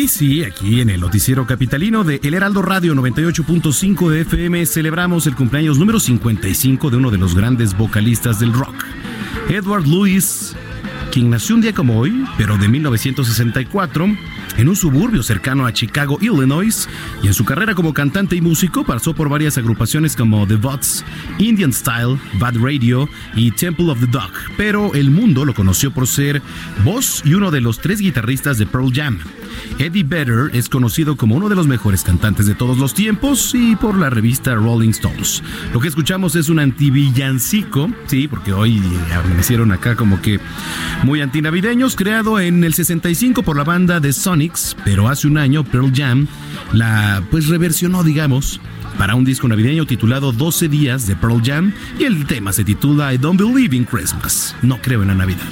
Aquí, sí, aquí en el noticiero capitalino de El Heraldo Radio 98.5 de FM celebramos el cumpleaños número 55 de uno de los grandes vocalistas del rock, Edward Lewis, quien nació un día como hoy, pero de 1964, en un suburbio cercano a Chicago, Illinois, y en su carrera como cantante y músico pasó por varias agrupaciones como The Bots, Indian Style, Bad Radio y Temple of the Dog, pero el mundo lo conoció por ser voz y uno de los tres guitarristas de Pearl Jam. Eddie Vedder es conocido como uno de los mejores cantantes de todos los tiempos y por la revista Rolling Stones. Lo que escuchamos es un antivillancico, sí, porque hoy amanecieron acá como que muy antinavideños, creado en el 65 por la banda de Sonics, pero hace un año Pearl Jam la pues reversionó, digamos, para un disco navideño titulado 12 días de Pearl Jam y el tema se titula I Don't Believe in Christmas. No creo en la Navidad.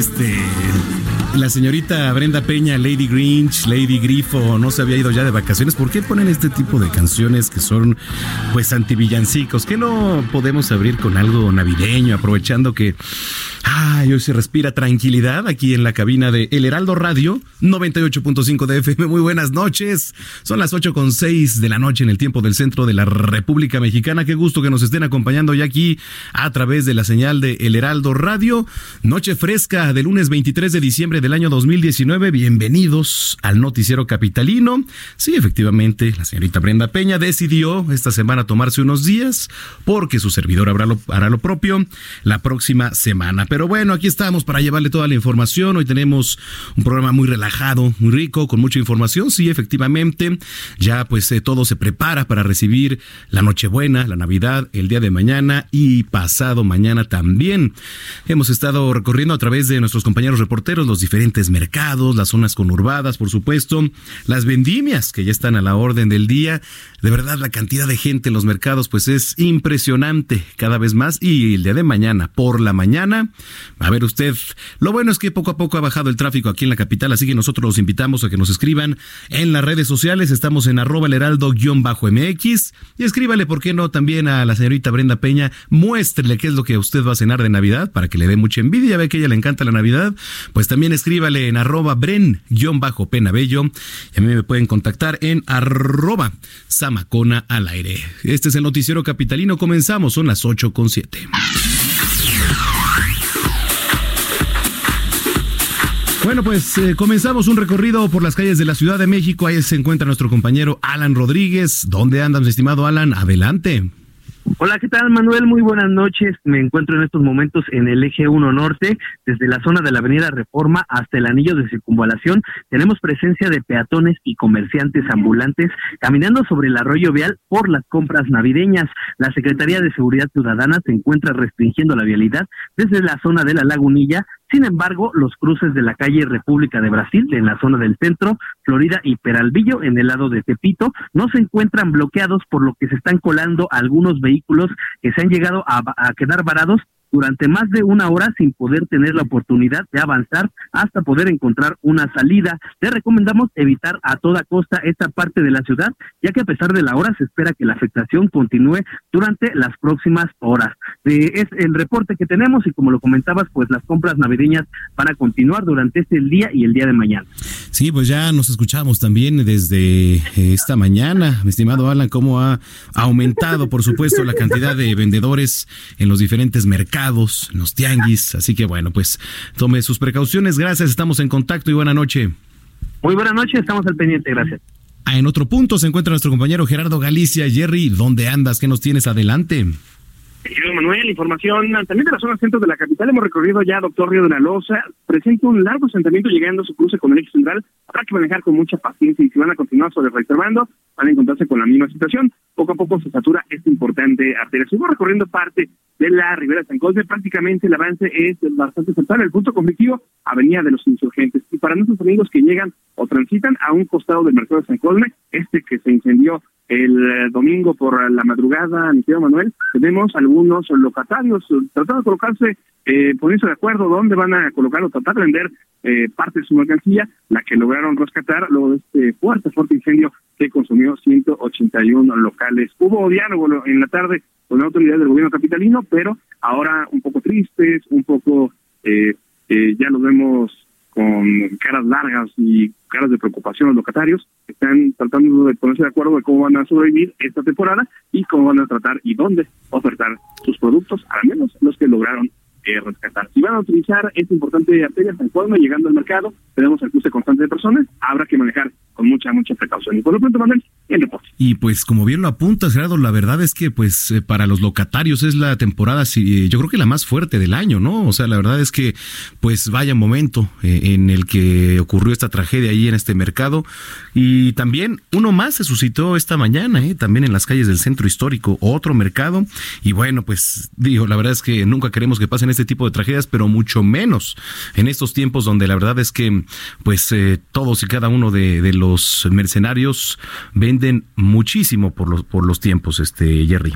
Este la señorita Brenda Peña, Lady Grinch, Lady Grifo, no se había ido ya de vacaciones? ¿Por qué ponen este tipo de canciones que son pues antivillancicos? ¿Qué no podemos abrir con algo navideño, aprovechando que ay, hoy se respira tranquilidad aquí en la cabina de El Heraldo Radio 98.5 de FM? Muy buenas noches. Son las 8 con 6 de la noche en el tiempo del centro de la República Mexicana. Qué gusto que nos estén acompañando ya aquí a través de la señal de El Heraldo Radio. Noche fresca de lunes 23 de diciembre del año 2019. Bienvenidos al noticiero capitalino. Sí, efectivamente, la señorita Brenda Peña decidió esta semana tomarse unos días porque su servidor hará lo, hará lo propio la próxima semana. Pero bueno, aquí estamos para llevarle toda la información. Hoy tenemos un programa muy relajado, muy rico, con mucha información. Sí, efectivamente, ya pues eh, todo se prepara para recibir la Nochebuena, la Navidad, el día de mañana y pasado mañana también. Hemos estado recorriendo a través de nuestros compañeros reporteros los diferentes mercados, las zonas conurbadas, por supuesto, las vendimias que ya están a la orden del día. De verdad, la cantidad de gente en los mercados pues es impresionante cada vez más. Y el día de mañana, por la mañana, a ver usted, lo bueno es que poco a poco ha bajado el tráfico aquí en la capital, así que nosotros los invitamos a que nos escriban en las redes sociales, estamos en arroba el heraldo-mx y escríbale, ¿por qué no? También a la señorita Brenda Peña, muéstrele qué es lo que usted va a cenar de Navidad para que le dé mucha envidia, ve que a ella le encanta la Navidad, pues también escríbale en arroba bren-penabello y a mí me pueden contactar en arroba samacona al aire. Este es el noticiero capitalino, comenzamos, son las 8 con 7. Bueno, pues eh, comenzamos un recorrido por las calles de la Ciudad de México. Ahí se encuentra nuestro compañero Alan Rodríguez. ¿Dónde andas, estimado Alan? Adelante. Hola, ¿qué tal Manuel? Muy buenas noches. Me encuentro en estos momentos en el eje 1 norte, desde la zona de la avenida Reforma hasta el anillo de circunvalación. Tenemos presencia de peatones y comerciantes ambulantes caminando sobre el arroyo vial por las compras navideñas. La Secretaría de Seguridad Ciudadana se encuentra restringiendo la vialidad desde la zona de la lagunilla sin embargo, los cruces de la calle República de Brasil, en la zona del centro, Florida y Peralvillo, en el lado de Tepito, no se encuentran bloqueados, por lo que se están colando algunos vehículos que se han llegado a, a quedar varados durante más de una hora sin poder tener la oportunidad de avanzar hasta poder encontrar una salida. Te recomendamos evitar a toda costa esta parte de la ciudad, ya que a pesar de la hora se espera que la afectación continúe durante las próximas horas. Eh, es el reporte que tenemos y como lo comentabas, pues las compras navideñas van a continuar durante este día y el día de mañana. Sí, pues ya nos escuchamos también desde eh, esta mañana, mi estimado Alan, cómo ha aumentado, por supuesto, la cantidad de vendedores en los diferentes mercados, en los tianguis. Así que bueno, pues tome sus precauciones. Gracias, estamos en contacto y buena noche. Muy buena noche, estamos al pendiente, gracias. Ah, en otro punto se encuentra nuestro compañero Gerardo Galicia. Jerry, ¿dónde andas? ¿Qué nos tienes adelante? Querido Manuel, información también de la zona centro de la capital. Hemos recorrido ya Doctor Río de la Loza. Presenta un largo asentamiento llegando a su cruce con el eje central. Habrá que manejar con mucha paciencia y si van a continuar sobre reservando, van a encontrarse con la misma situación. Poco a poco se satura esta importante arteria. Seguimos recorriendo parte de la Ribera San Cosme. Prácticamente el avance es bastante central. El punto conflictivo, Avenida de los Insurgentes. Y para nuestros amigos que llegan o transitan a un costado del mercado de San Cosme, este que se incendió el eh, domingo por la madrugada, mi Manuel, tenemos algunos locatarios tratando de colocarse, eh, ponerse de acuerdo dónde van a colocar o tratar de vender eh, parte de su mercancía, la que lograron rescatar luego de este fuerte, fuerte incendio que consumió 181 locales. Hubo diálogo en la tarde con la autoridad del gobierno capitalino, pero ahora un poco tristes, un poco, eh, eh, ya los vemos con caras largas y caras de preocupación los locatarios, están tratando de ponerse de acuerdo de cómo van a sobrevivir esta temporada y cómo van a tratar y dónde ofertar sus productos, al menos los que lograron eh, rescatar. Si van a utilizar esta importante arteria San Juan, llegando al mercado, tenemos el cruce constante de personas, habrá que manejar con mucha, mucha precaución. Y por lo pronto, Manuel, el deporte. Y pues como bien lo apuntas, Gerardo, la verdad es que pues eh, para los locatarios es la temporada, sí, yo creo que la más fuerte del año, ¿no? O sea, la verdad es que pues vaya momento eh, en el que ocurrió esta tragedia ahí en este mercado. Y también uno más se suscitó esta mañana, ¿eh? también en las calles del centro histórico, otro mercado. Y bueno, pues digo, la verdad es que nunca queremos que pasen este tipo de tragedias, pero mucho menos en estos tiempos donde la verdad es que pues eh, todos y cada uno de, de los mercenarios venden muchísimo por los, por los tiempos, este Jerry.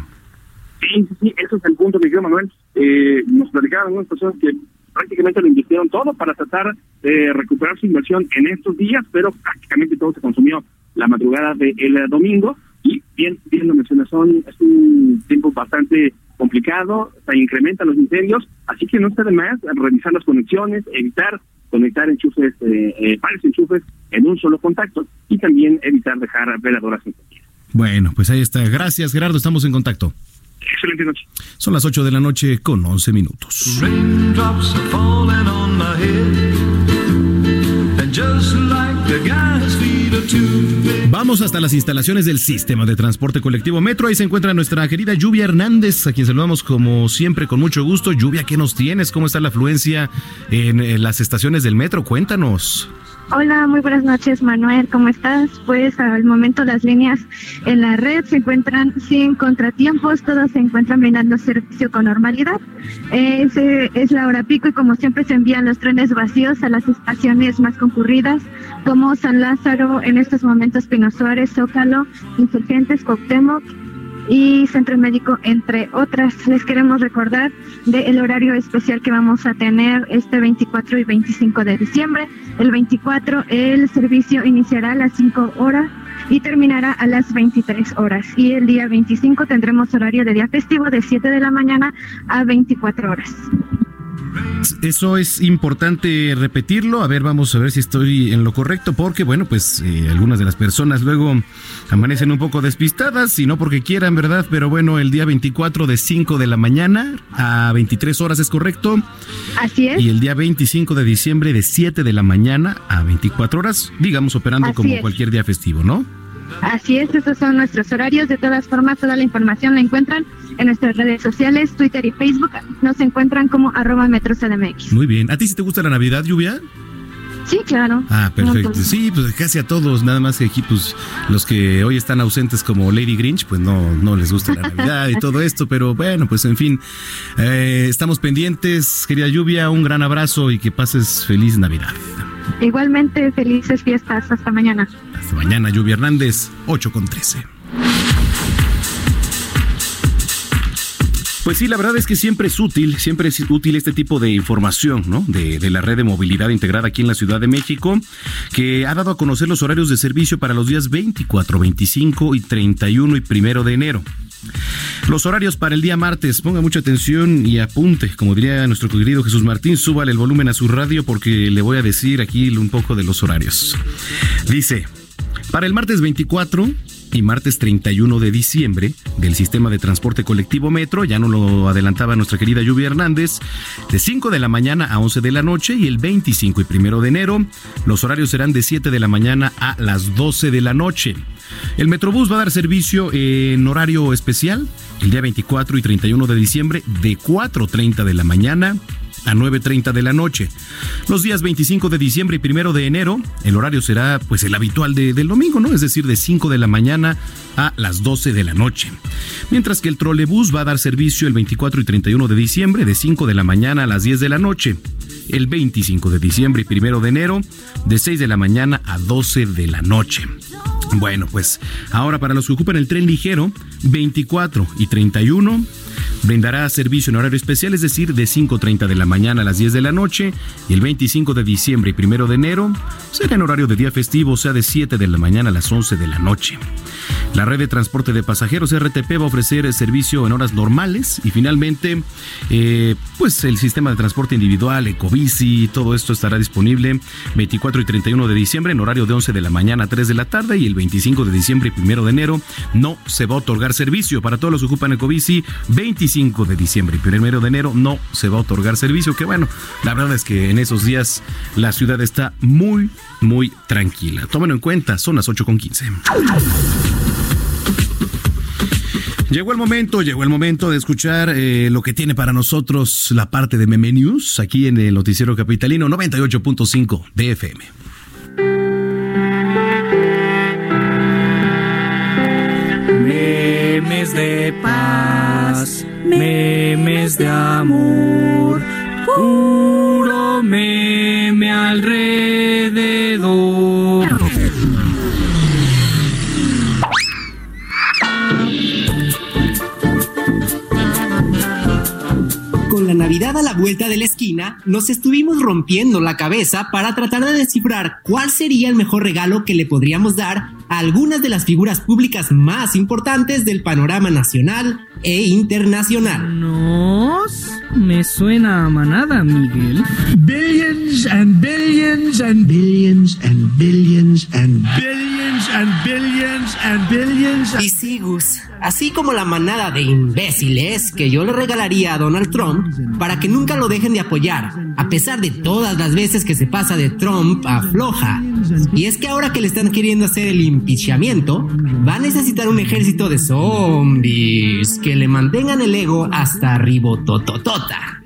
Sí, sí, sí, ese es el punto, mi querido Manuel. Eh, nos platicaban algunas personas que prácticamente lo invirtieron todo para tratar de recuperar su inversión en estos días, pero prácticamente todo se consumió la madrugada del domingo. Y bien, bien lo mencionas, son, es un tiempo bastante complicado, se incrementan los incendios, así que no está de más revisar las conexiones, evitar conectar enchufes, eh, eh, varios enchufes en un solo contacto y también evitar dejar veladoras encendidas. Bueno, pues ahí está. Gracias, Gerardo. Estamos en contacto. Excelente noche. Son las 8 de la noche con 11 minutos. Raindrops are falling on my head. And just like the guy's Vamos hasta las instalaciones del sistema de transporte colectivo Metro. Ahí se encuentra nuestra querida Lluvia Hernández, a quien saludamos como siempre con mucho gusto. Lluvia, ¿qué nos tienes? ¿Cómo está la afluencia en, las estaciones del Metro? Cuéntanos. Hola, muy buenas noches, Manuel. ¿Cómo estás? Pues al momento las líneas en la red se encuentran sin contratiempos, todas se encuentran brindando servicio con normalidad. Es la hora pico y como siempre se envían los trenes vacíos a las estaciones más concurridas, como San Lázaro, en estos momentos Pino Suárez, Zócalo, Insurgentes, Cuauhtémoc y Centro Médico, entre otras. Les queremos recordar del horario especial que vamos a tener este 24 y 25 de diciembre. El 24 el servicio iniciará a las 5 horas y terminará a las 23 horas. Y el día 25 tendremos horario de día festivo de 7 de la mañana a 24 horas. Eso es importante repetirlo. A ver, vamos a ver si estoy en lo correcto, porque bueno, pues eh, algunas de las personas luego amanecen un poco despistadas, y no porque quieran, ¿verdad? Pero bueno, el día 24 de 5 de la mañana a 23 horas es correcto. Así es. Y el día 25 de diciembre de 7 de la mañana a 24 horas, digamos operando Así como es. cualquier día festivo, ¿no? Así es, esos son nuestros horarios. De todas formas, toda la información la encuentran en nuestras redes sociales, Twitter y Facebook. Nos encuentran como arroba metrocdmx. Muy bien. ¿A ti sí te gusta la Navidad, Lluvia? Sí, claro. Ah, perfecto. Sí, pues casi a todos, nada más que aquí, pues los que hoy están ausentes como Lady Grinch, pues no, no les gusta la Navidad y todo esto, pero bueno, pues en fin, eh, estamos pendientes, querida Lluvia, un gran abrazo y que pases feliz Navidad. Igualmente, felices fiestas. Hasta mañana. Hasta mañana, Lluvia Hernández, 8 con 13. Pues sí, la verdad es que siempre es útil, siempre es útil este tipo de información, ¿no? De, de, la red de movilidad integrada aquí en la Ciudad de México, que ha dado a conocer los horarios de servicio para los días 24, 25 y 31 y primero de enero. Los horarios para el día martes, ponga mucha atención y apunte, como diría nuestro querido Jesús Martín, súbale el volumen a su radio porque le voy a decir aquí un poco de los horarios. Dice, para el martes 24 y martes 31 de diciembre del sistema de transporte colectivo Metro, ya no lo adelantaba nuestra querida Lluvia Hernández, de 5 de la mañana a 11 de la noche y el 25 y primero de enero. Los horarios serán de 7 de la mañana a las 12 de la noche. El Metrobús va a dar servicio en horario especial el día 24 y 31 de diciembre de 4.30 de la mañana a 9.30 de la noche. Los días 25 de diciembre y 1 de enero, el horario será pues el habitual de, del domingo, ¿no? Es decir, de 5 de la mañana a las 12 de la noche. Mientras que el trolebús va a dar servicio el 24 y 31 de diciembre de 5 de la mañana a las 10 de la noche. El 25 de diciembre y 1 de enero de 6 de la mañana a 12 de la noche. Bueno, pues ahora para los que ocupan el tren ligero, 24 y 31 brindará servicio en horario especial, es decir, de 5.30 de la mañana a las 10 de la noche, y el 25 de diciembre y 1 de enero será en horario de día festivo, o sea, de 7 de la mañana a las 11 de la noche. La red de transporte de pasajeros RTP va a ofrecer servicio en horas normales y finalmente, eh, pues el sistema de transporte individual, Ecobici, todo esto estará disponible 24 y 31 de diciembre en horario de 11 de la mañana a 3 de la tarde y el 25 de diciembre y 1 de enero no se va a otorgar servicio. Para todos los que ocupan Ecobici, 25 de diciembre y 1 de enero no se va a otorgar servicio. Que bueno, la verdad es que en esos días la ciudad está muy, muy tranquila. Tómenlo en cuenta, son las 8 con 15. Llegó el momento, llegó el momento de escuchar eh, lo que tiene para nosotros la parte de Meme News aquí en el Noticiero Capitalino 98.5 DFM. Memes de paz, memes de amor, puro meme alrededor. Navidad a la vuelta de la esquina, nos estuvimos rompiendo la cabeza para tratar de descifrar cuál sería el mejor regalo que le podríamos dar a algunas de las figuras públicas más importantes del panorama nacional e internacional. Nos me suena a manada, Miguel. Billions and billions and billions and billions and billions and billions and billions. Y sí, Gus, así como la manada de imbéciles que yo le regalaría a Donald Trump para que nunca lo dejen de apoyar, a pesar de todas las veces que se pasa de Trump a floja. Y es que ahora que le están queriendo hacer el impichamiento, va a necesitar un ejército de zombies que le mantengan el ego hasta ribotototota.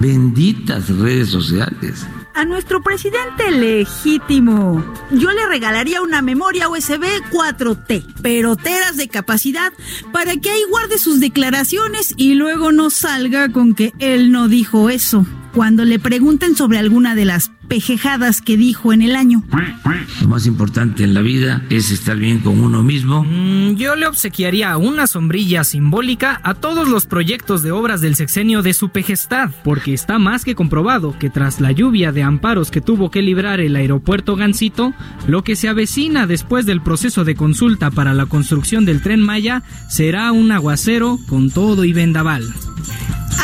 Benditas redes sociales. A nuestro presidente legítimo, yo le regalaría una memoria USB 4T, pero teras de capacidad, para que ahí guarde sus declaraciones y luego no salga con que él no dijo eso. Cuando le pregunten sobre alguna de las pejejadas que dijo en el año. Lo más importante en la vida es estar bien con uno mismo. Mm, yo le obsequiaría una sombrilla simbólica a todos los proyectos de obras del sexenio de su pejestad, porque está más que comprobado que tras la lluvia de amparos que tuvo que librar el aeropuerto Gansito, lo que se avecina después del proceso de consulta para la construcción del tren Maya será un aguacero con todo y vendaval.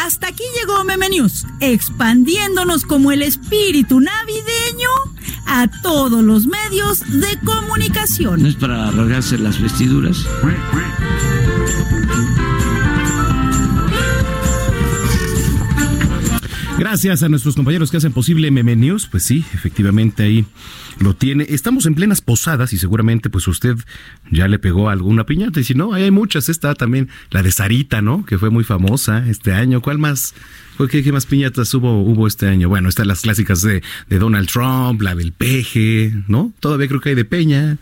Hasta aquí llegó Meme News, expandiéndonos como el espíritu navideño a todos los medios de No comunicación. es para rasgarse las vestiduras. Gracias a nuestros compañeros que hacen posible Meme News. Pues sí, efectivamente ahí lo tiene. Estamos en plenas posadas y seguramente pues usted ya le pegó alguna piñata. Y si no, hay muchas. Está también la de Sarita, ¿no? Que fue muy famosa este año. ¿Cuál más? ¿Qué, más piñatas hubo, hubo este año? Bueno, están las clásicas de, de Donald Trump, la del peje, ¿no? Todavía creo que hay de Peña.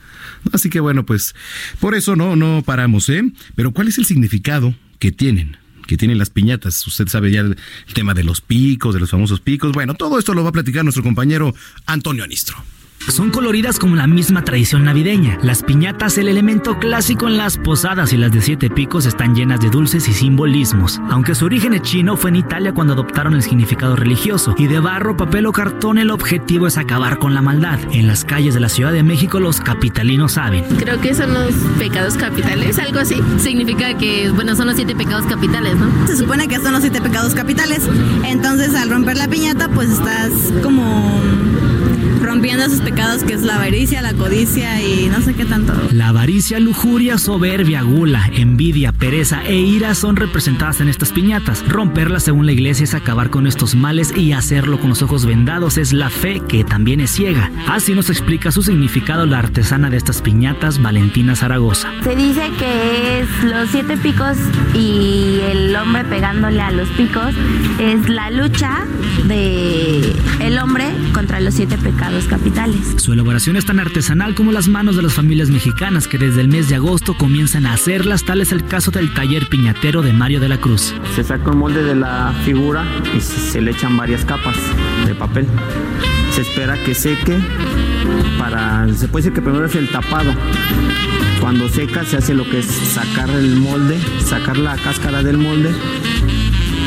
Así que bueno, pues por eso no, no paramos, ¿eh? Pero ¿cuál es el significado que tienen? Que tienen las piñatas. Usted sabe ya el, el tema de los picos, de los famosos picos. Bueno, todo esto lo va a platicar nuestro compañero Antonio Anistro. Son coloridas como la misma tradición navideña. Las piñatas, el elemento clásico en las posadas y las de siete picos, están llenas de dulces y simbolismos. Aunque su origen es chino, fue en Italia cuando adoptaron el significado religioso. Y de barro, papel o cartón, el objetivo es acabar con la maldad. En las calles de la Ciudad de México, los capitalinos saben. Creo que son los pecados capitales, algo así. Significa que, bueno, son los siete pecados capitales, ¿no? Se supone que son los siete pecados capitales. Entonces, al romper la piñata, pues estás como rompiendo esos pecados que es la avaricia, la codicia y no sé qué tanto. La avaricia, lujuria, soberbia, gula, envidia, pereza e ira son representadas en estas piñatas. Romperlas según la iglesia es acabar con estos males y hacerlo con los ojos vendados es la fe que también es ciega. Así nos explica su significado la artesana de estas piñatas, Valentina Zaragoza. Se dice que es los siete picos y el hombre pegándole a los picos es la lucha de el hombre contra los siete pecados capitales. Su elaboración es tan artesanal como las manos de las familias mexicanas que desde el mes de agosto comienzan a hacerlas, tal es el caso del taller piñatero de Mario de la Cruz. Se saca un molde de la figura y se le echan varias capas de papel. Se espera que seque para se puede decir que primero es el tapado. Cuando seca se hace lo que es sacar el molde, sacar la cáscara del molde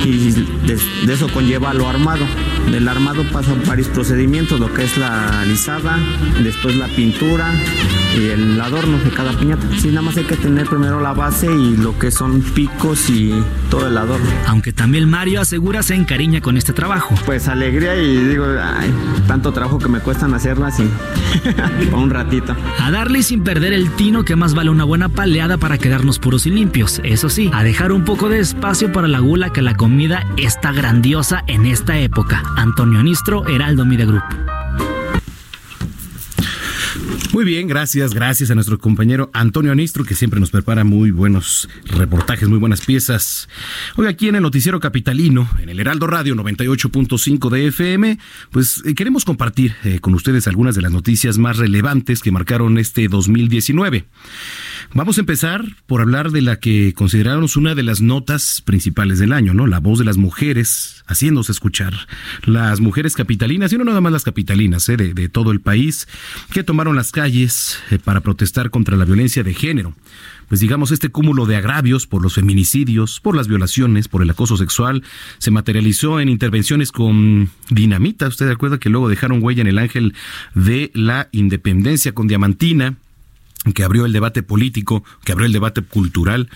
y de, de eso conlleva lo armado. Del armado pasan varios procedimientos, lo que es la alisada, después la pintura y el adorno de cada piñata. Sí, nada más hay que tener primero la base y lo que son picos y todo el adorno. Aunque también Mario asegura se encariña con este trabajo. Pues alegría y digo, ay, tanto trabajo que me cuestan hacerlas y por un ratito. A darle sin perder el tino que más vale una buena paleada para quedarnos puros y limpios. Eso sí, a dejar un poco de espacio para la gula que la comida está grandiosa en esta época. Antonio Nistro, Heraldo Media Group. Muy bien, gracias, gracias a nuestro compañero Antonio Anistro, que siempre nos prepara muy buenos reportajes, muy buenas piezas. Hoy aquí en el Noticiero Capitalino, en el Heraldo Radio 98.5 de FM, pues eh, queremos compartir eh, con ustedes algunas de las noticias más relevantes que marcaron este 2019. Vamos a empezar por hablar de la que consideramos una de las notas principales del año, ¿no? La voz de las mujeres haciéndose escuchar. Las mujeres capitalinas, y no nada más las capitalinas, ¿eh? de, todo el país, que tomaron las calles eh, para protestar contra la violencia de género. Pues digamos, este cúmulo de agravios por los feminicidios, por las violaciones, por el acoso sexual, se materializó en intervenciones con dinamita. ¿Usted recuerda que luego dejaron huella en el ángel de la independencia con diamantina? Que abrió el debate político, que abrió el debate cultural.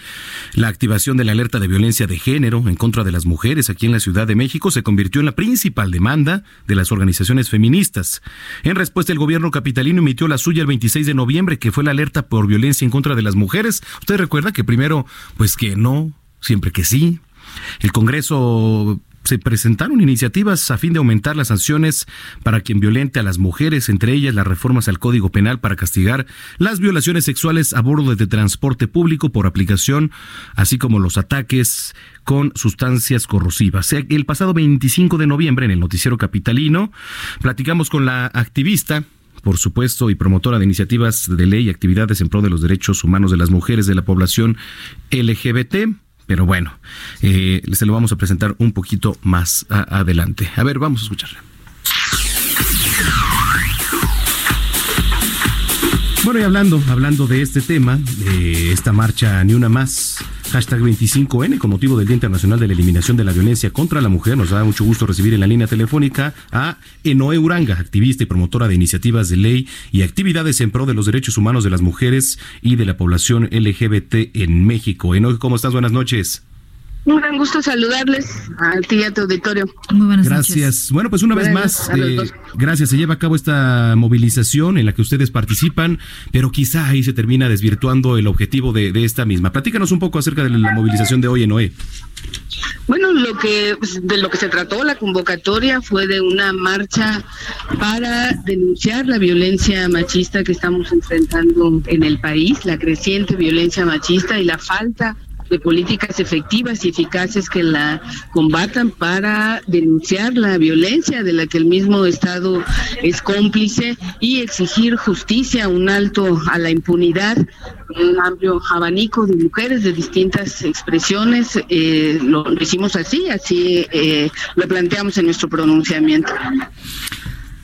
La activación de la alerta de violencia de género en contra de las mujeres aquí en la Ciudad de México se convirtió en la principal demanda de las organizaciones feministas. En respuesta, el gobierno capitalino emitió la suya el 26 de noviembre, que fue la alerta por violencia en contra de las mujeres. Usted recuerda que primero, pues que no, siempre que sí. El Congreso se presentaron iniciativas a fin de aumentar las sanciones para quien violente a las mujeres, entre ellas las reformas al Código Penal para castigar las violaciones sexuales a bordo de transporte público por aplicación, así como los ataques con sustancias corrosivas. El pasado 25 de noviembre en el noticiero capitalino platicamos con la activista por supuesto, y promotora de iniciativas de ley y actividades en pro de los derechos humanos de las mujeres de la población LGBT. Pero bueno, eh, se lo vamos a presentar un poquito más adelante. A ver, vamos a escucharla. Bueno, y hablando, hablando de este tema, de esta marcha Ni Una Más, hashtag 25N, con motivo del Día Internacional de la Eliminación de la Violencia contra la Mujer, nos da mucho gusto recibir en la línea telefónica a Enoe Uranga, activista y promotora de iniciativas de ley y actividades en pro de los derechos humanos de las mujeres y de la población LGBT en México. Enoe, ¿cómo estás? Buenas noches. Un gran gusto saludarles a ti y a tu auditorio. Muy buenas Gracias. Bueno, pues una vez más, eh, gracias. Se lleva a cabo esta movilización en la que ustedes participan, pero quizá ahí se termina desvirtuando el objetivo de, de esta misma. Platícanos un poco acerca de la movilización de hoy en OE. Bueno, lo que pues, de lo que se trató la convocatoria fue de una marcha para denunciar la violencia machista que estamos enfrentando en el país, la creciente violencia machista y la falta de políticas efectivas y eficaces que la combatan para denunciar la violencia de la que el mismo Estado es cómplice y exigir justicia, un alto a la impunidad, un amplio abanico de mujeres de distintas expresiones. eh, lo, lo hicimos así, así eh, lo planteamos en nuestro pronunciamiento.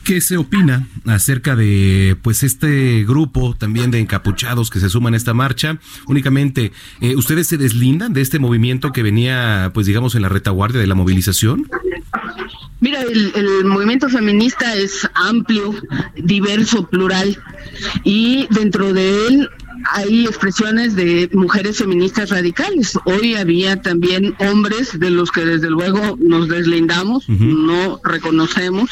¿Qué se opina acerca de pues este grupo también de encapuchados que se suman a esta marcha? Únicamente, eh, ¿ustedes se deslindan de este movimiento que venía, pues digamos, en la retaguardia de la movilización? Mira, el, el movimiento feminista es amplio, diverso, plural, y dentro de él hay expresiones de mujeres feministas radicales. Hoy había también hombres de los que desde luego nos deslindamos, no reconocemos,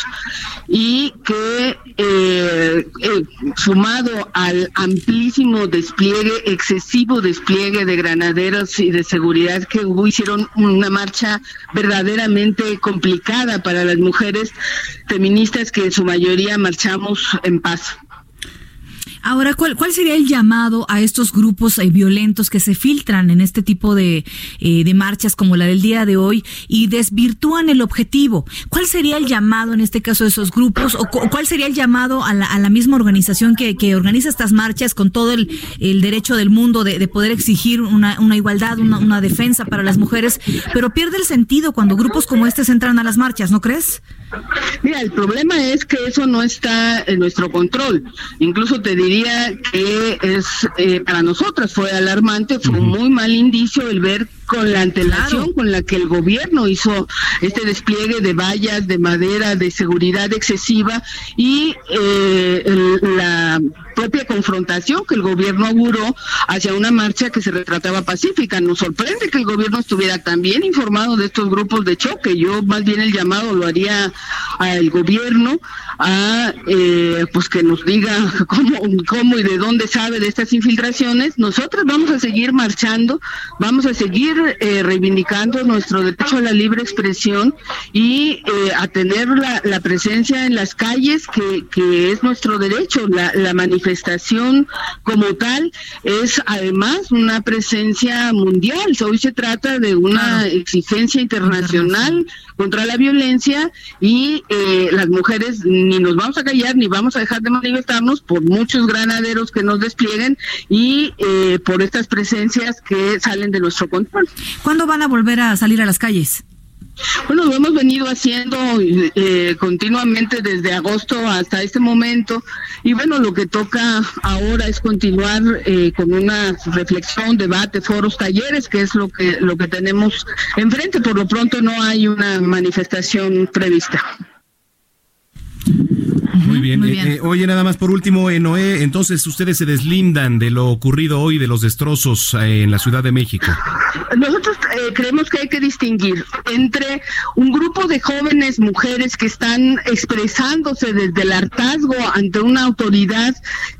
y que eh, eh, sumado al amplísimo despliegue, excesivo despliegue de granaderos y de seguridad que hubo, hicieron una marcha verdaderamente complicada para las mujeres feministas que en su mayoría marchamos en paz. Ahora, ¿cuál, ¿cuál sería el llamado a estos grupos eh, violentos que se filtran en este tipo de, eh, de marchas como la del día de hoy y desvirtúan el objetivo? ¿Cuál sería el llamado en este caso de esos grupos o cu- cuál sería el llamado a la, misma organización que, que organiza estas marchas con todo el, derecho del mundo de, de poder exigir una, una igualdad, una, una defensa para las mujeres, pero pierde el sentido cuando grupos como este entran a las marchas, ¿no crees? Mira, el problema es que eso no está en nuestro control. Incluso te diría que es eh, para nosotras fue alarmante, fue un muy mal indicio el ver con la antelación con la que el gobierno hizo este despliegue de vallas, de madera, de seguridad excesiva y eh, el- la propia confrontación que el gobierno auguró hacia una marcha que se retrataba pacífica. Nos sorprende que el gobierno estuviera tan bien informado de estos grupos de choque. Yo más bien el llamado lo haría al gobierno a eh, pues que nos diga cómo, cómo y de dónde sabe de estas infiltraciones. Nosotros vamos a seguir marchando, vamos a seguir eh, reivindicando nuestro derecho a la libre expresión y eh, a tener la, la presencia en las calles que, que es nuestro derecho. La, la manifestación como tal es además una presencia mundial. Hoy se trata de una exigencia internacional contra la violencia y eh, las mujeres ni nos vamos a callar ni vamos a dejar de manifestarnos por muchos granaderos que nos desplieguen y eh, por estas presencias que salen de nuestro control. ¿Cuándo van a volver a salir a las calles? Bueno, lo hemos venido haciendo eh, continuamente desde agosto hasta este momento y bueno, lo que toca ahora es continuar eh, con una reflexión, debate, foros, talleres, que es lo que lo que tenemos enfrente. Por lo pronto no hay una manifestación prevista. Muy bien. Eh, eh, oye, nada más por último, eh, Noé, entonces ustedes se deslindan de lo ocurrido hoy, de los destrozos eh, en la Ciudad de México. Nosotros eh, creemos que hay que distinguir entre un grupo de jóvenes mujeres que están expresándose desde el hartazgo ante una autoridad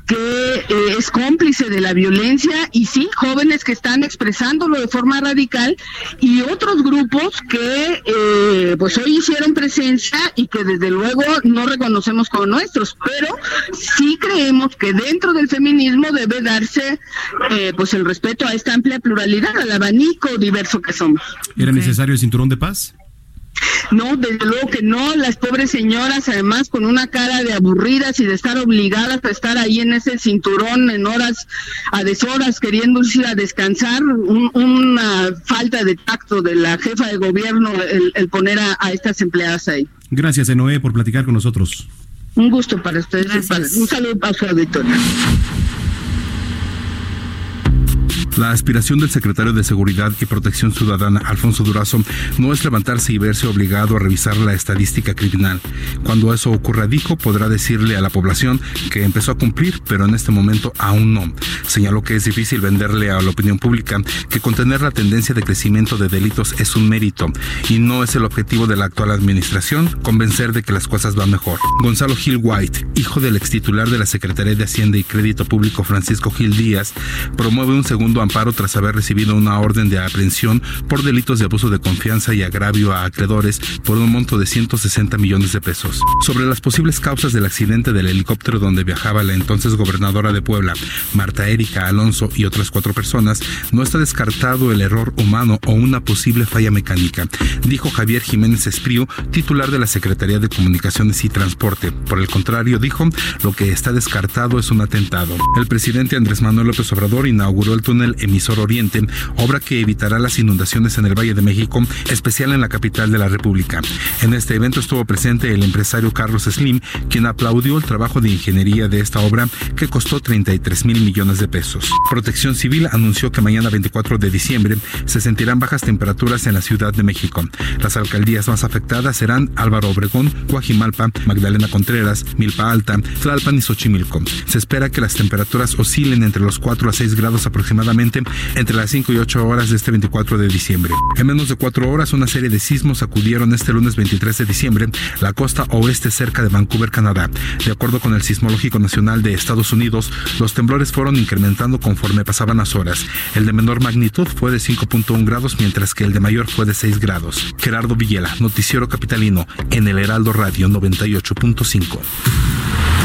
que eh, es cómplice de la violencia y sí, jóvenes que están expresándolo de forma radical y otros grupos que eh, pues hoy hicieron presencia y que desde luego no reconocemos como nuestros, pero sí creemos que dentro del feminismo debe darse eh, pues el respeto a esta amplia pluralidad, al abanico diverso que somos. ¿Era necesario el cinturón de paz? No, desde luego que no, las pobres señoras además con una cara de aburridas y de estar obligadas a estar ahí en ese cinturón en horas a deshoras queriendo ir a descansar, un- una falta de tacto de la jefa de gobierno el, el poner a, a estas empleadas ahí. Gracias, eh, Noé, por platicar con nosotros. Un gusto para ustedes, para- un saludo a su auditorio. La aspiración del secretario de Seguridad y Protección Ciudadana, Alfonso Durazo, no es levantarse y verse obligado a revisar la estadística criminal. Cuando eso ocurra, dijo, podrá decirle a la población que empezó a cumplir, pero en este momento aún no. Señaló que es difícil venderle a la opinión pública que contener la tendencia de crecimiento de delitos es un mérito y no es el objetivo de la actual administración convencer de que las cosas van mejor. Gonzalo Gil White, hijo del ex titular de la Secretaría de Hacienda y Crédito Público Francisco Gil Díaz, promueve un segundo amparo tras haber recibido una orden de aprehensión por delitos de abuso de confianza y agravio a acreedores por un monto de 160 millones de pesos. Sobre las posibles causas del accidente del helicóptero donde viajaba la entonces gobernadora de Puebla, Marta Erika Alonso y otras cuatro personas, no está descartado el error humano o una posible falla mecánica, dijo Javier Jiménez Espriu, titular de la Secretaría de Comunicaciones y Transporte. Por el contrario, dijo, lo que está descartado es un atentado. El presidente Andrés Manuel López Obrador inauguró el túnel Emisor Oriente, obra que evitará las inundaciones en el Valle de México, especial en la capital de la República. En este evento estuvo presente el empresario Carlos Slim, quien aplaudió el trabajo de ingeniería de esta obra que costó 33 mil millones de pesos. Protección Civil anunció que mañana 24 de diciembre se sentirán bajas temperaturas en la Ciudad de México. Las alcaldías más afectadas serán Álvaro Obregón, Coajimalpa, Magdalena Contreras, Milpa Alta, Tlalpan y Xochimilco. Se espera que las temperaturas oscilen entre los 4 a 6 grados aproximadamente entre las 5 y 8 horas de este 24 de diciembre. En menos de 4 horas, una serie de sismos sacudieron este lunes 23 de diciembre la costa oeste cerca de Vancouver, Canadá. De acuerdo con el Sismológico Nacional de Estados Unidos, los temblores fueron incrementando conforme pasaban las horas. El de menor magnitud fue de 5.1 grados, mientras que el de mayor fue de 6 grados. Gerardo Villela, Noticiero Capitalino, en el Heraldo Radio 98.5.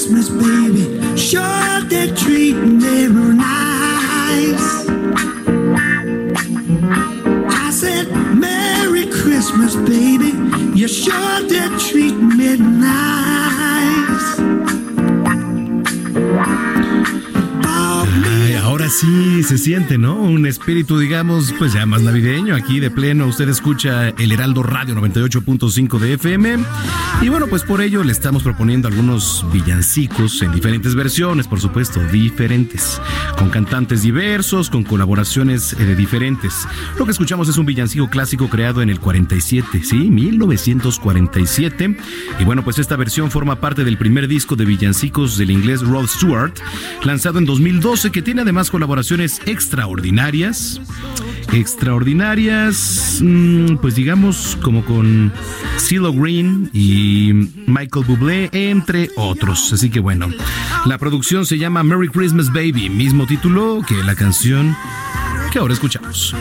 Christmas, baby. Sure they're treating nice. I said, Merry Christmas, baby. You sure they're treating me nice. Ay, ahora sí se siente, ¿no? Un espíritu, digamos, pues ya más navideño. Aquí de pleno usted escucha el Heraldo Radio 98.5 de FM. Y bueno, pues por ello le estamos proponiendo algunos villancicos en diferentes versiones, por supuesto, diferentes. Con cantantes diversos, con colaboraciones eh, diferentes. Lo que escuchamos es un villancico clásico creado en el 47, ¿sí? 1947. Y bueno, pues esta versión forma parte del primer disco de villancicos del inglés Rod Stewart, lanzado en 2012, que tiene además colaboraciones extraordinarias. Extraordinarias, mm, pues digamos como con CeeLo Green y Michael Bublé, entre otros. Así que bueno, la producción se llama Merry Christmas Baby, mismo título que la canción que ahora escuchamos.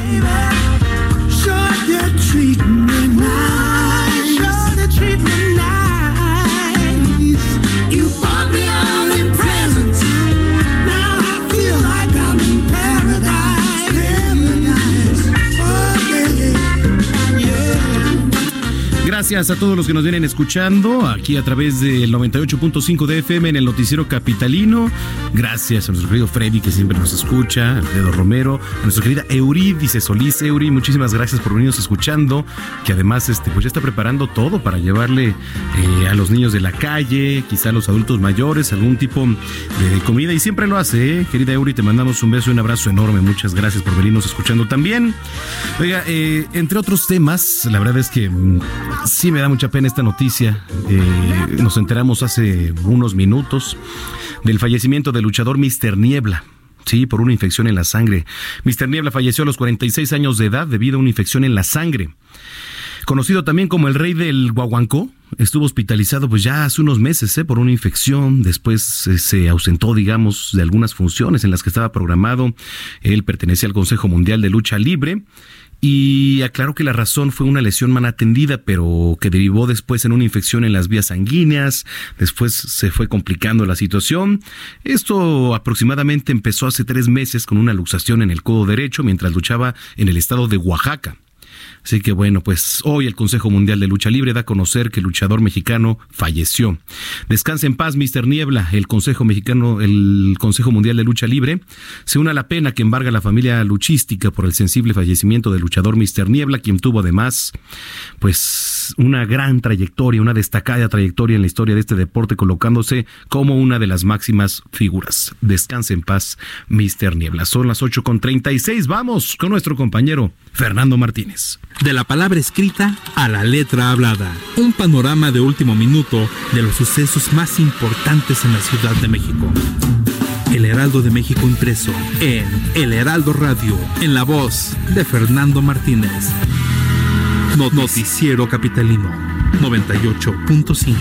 Gracias a todos los que nos vienen escuchando aquí a través del 98.5 de FM en el noticiero capitalino. Gracias a nuestro querido Freddy que siempre nos escucha, Alfredo Romero, a nuestra querida Eurídice Solís. Euri, muchísimas gracias por venirnos escuchando, que además este, pues ya está preparando todo para llevarle eh, a los niños de la calle, quizá a los adultos mayores, algún tipo de comida y siempre lo hace, ¿eh? querida Euri, te mandamos un beso y un abrazo enorme. Muchas gracias por venirnos escuchando también. Oiga, eh, entre otros temas, la verdad es que mm, sí me da mucha pena esta noticia. Eh, nos enteramos hace unos minutos del fallecimiento del luchador Mr. Niebla. Sí, por una infección en la sangre. Mr. Niebla falleció a los 46 años de edad debido a una infección en la sangre. conocido también como el rey del Guaguancó, estuvo hospitalizado pues ya hace unos meses ¿eh? por una infección, después eh, se ausentó digamos de algunas funciones en las que estaba programado, él pertenecía al Consejo Mundial de Lucha Libre y aclaró que la razón fue una lesión mal atendida, pero que derivó después en una infección en las vías sanguíneas, después se fue complicando la situación. Esto aproximadamente empezó hace tres meses con una luxación en el codo derecho mientras luchaba en el estado de Oaxaca. Así que bueno, pues hoy el Consejo Mundial de Lucha Libre da a conocer que el luchador mexicano falleció. Descansa en paz, Mr. Niebla. El Consejo Mexicano, el Consejo Mundial de Lucha Libre se une a la pena que embarga la familia luchística por el sensible fallecimiento del luchador Mr. Niebla, quien tuvo además, pues, una gran trayectoria, una destacada trayectoria en la historia de este deporte, colocándose como una de las máximas figuras. Descansa en paz, Mr. Niebla. Son las 8 con 36. Vamos con nuestro compañero Fernando Martínez. De la palabra escrita a la letra hablada. Un panorama de último minuto de los sucesos más importantes en la Ciudad de México. El Heraldo de México impreso en El Heraldo Radio, en la voz de Fernando Martínez. No- Noticiero Capitalino 98.5.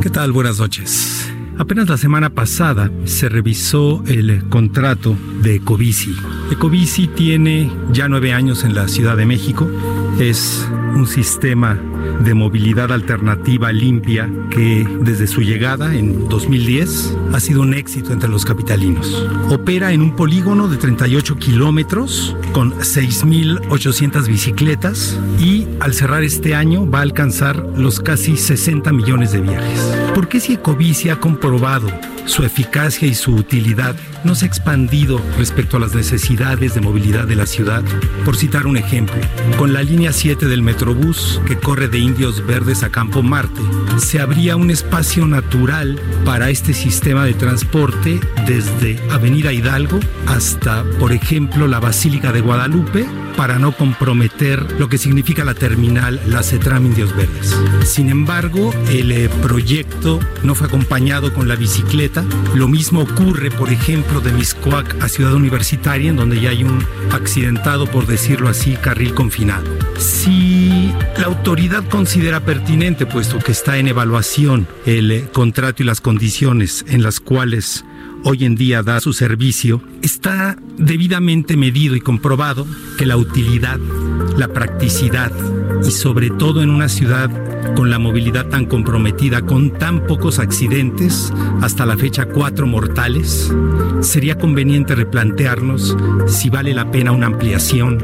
¿Qué tal? Buenas noches. Apenas la semana pasada se revisó el contrato de Ecobici. Ecobici tiene ya nueve años en la Ciudad de México. Es un sistema de movilidad alternativa limpia que desde su llegada en 2010 ha sido un éxito entre los capitalinos. Opera en un polígono de 38 kilómetros con 6.800 bicicletas y al cerrar este año va a alcanzar los casi 60 millones de viajes. ¿Por qué si Ecobici ha comprobado su eficacia y su utilidad no se ha expandido respecto a las necesidades de movilidad de la ciudad? Por citar un ejemplo, con la línea 7 del Metrobús que corre de Indios Verdes a Campo Marte, se abría un espacio natural para este sistema de transporte desde Avenida Hidalgo hasta, por ejemplo, la Basílica de Guadalupe para no comprometer lo que significa la terminal La Cetram Indios Verdes. Sin embargo, el eh, proyecto no fue acompañado con la bicicleta. Lo mismo ocurre, por ejemplo, de Miscoac a Ciudad Universitaria, en donde ya hay un accidentado, por decirlo así, carril confinado. Si la autoridad considera pertinente, puesto que está en evaluación el eh, contrato y las condiciones en las cuales hoy en día da su servicio, está debidamente medido y comprobado que la utilidad, la practicidad y sobre todo en una ciudad con la movilidad tan comprometida, con tan pocos accidentes, hasta la fecha cuatro mortales, sería conveniente replantearnos si vale la pena una ampliación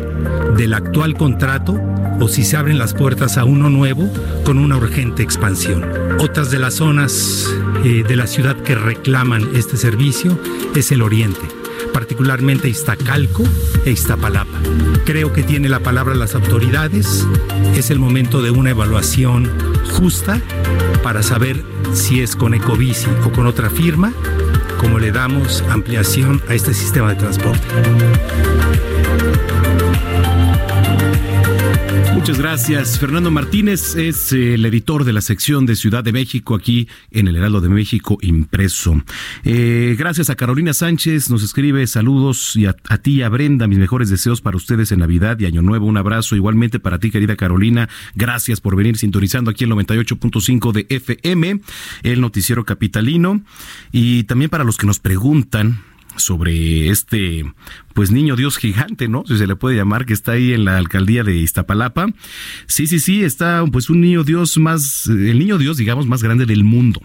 del actual contrato o si se abren las puertas a uno nuevo con una urgente expansión. Otras de las zonas eh, de la ciudad que reclaman este servicio es el oriente, particularmente Iztacalco e Iztapalapa. Creo que tiene la palabra las autoridades, es el momento de una evaluación justa para saber si es con Ecobici o con otra firma, como le damos ampliación a este sistema de transporte. Muchas gracias. Fernando Martínez es eh, el editor de la sección de Ciudad de México aquí en el Heraldo de México impreso. Eh, gracias a Carolina Sánchez, nos escribe saludos y a, ti, a Brenda, mis mejores deseos para ustedes en Navidad y Año Nuevo. Un abrazo igualmente para ti, querida Carolina. Gracias por venir sintonizando aquí el 98.5 de FM, el noticiero capitalino. Y también para los que nos preguntan sobre este pues niño Dios gigante, ¿no? Si se le puede llamar, que está ahí en la alcaldía de Iztapalapa. Sí, sí, sí, está pues un niño Dios más, el niño Dios, digamos, más grande del mundo.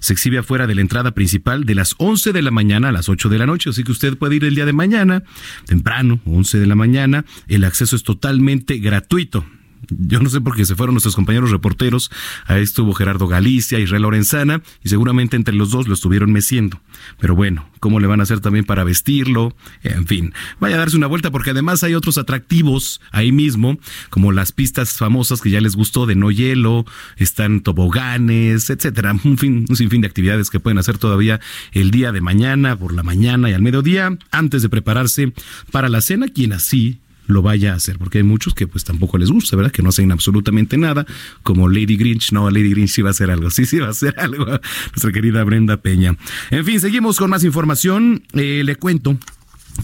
Se exhibe afuera de la entrada principal de las 11 de la mañana a las 8 de la noche, así que usted puede ir el día de mañana, temprano, 11 de la mañana. El acceso es totalmente gratuito. Yo no sé por qué se fueron nuestros compañeros reporteros. Ahí estuvo Gerardo Galicia, Israel Lorenzana, y seguramente entre los dos lo estuvieron meciendo. Pero bueno, ¿cómo le van a hacer también para vestirlo? En fin, vaya a darse una vuelta porque además hay otros atractivos ahí mismo, como las pistas famosas que ya les gustó de no hielo, están toboganes, etcétera. Un, fin, un sinfín de actividades que pueden hacer todavía el día de mañana, por la mañana y al mediodía, antes de prepararse para la cena, quien así lo vaya a hacer, porque hay muchos que pues tampoco les gusta, ¿verdad? Que no hacen absolutamente nada, como Lady Grinch, no, Lady Grinch sí va a hacer algo, sí, sí va a hacer algo, nuestra querida Brenda Peña. En fin, seguimos con más información, eh, le cuento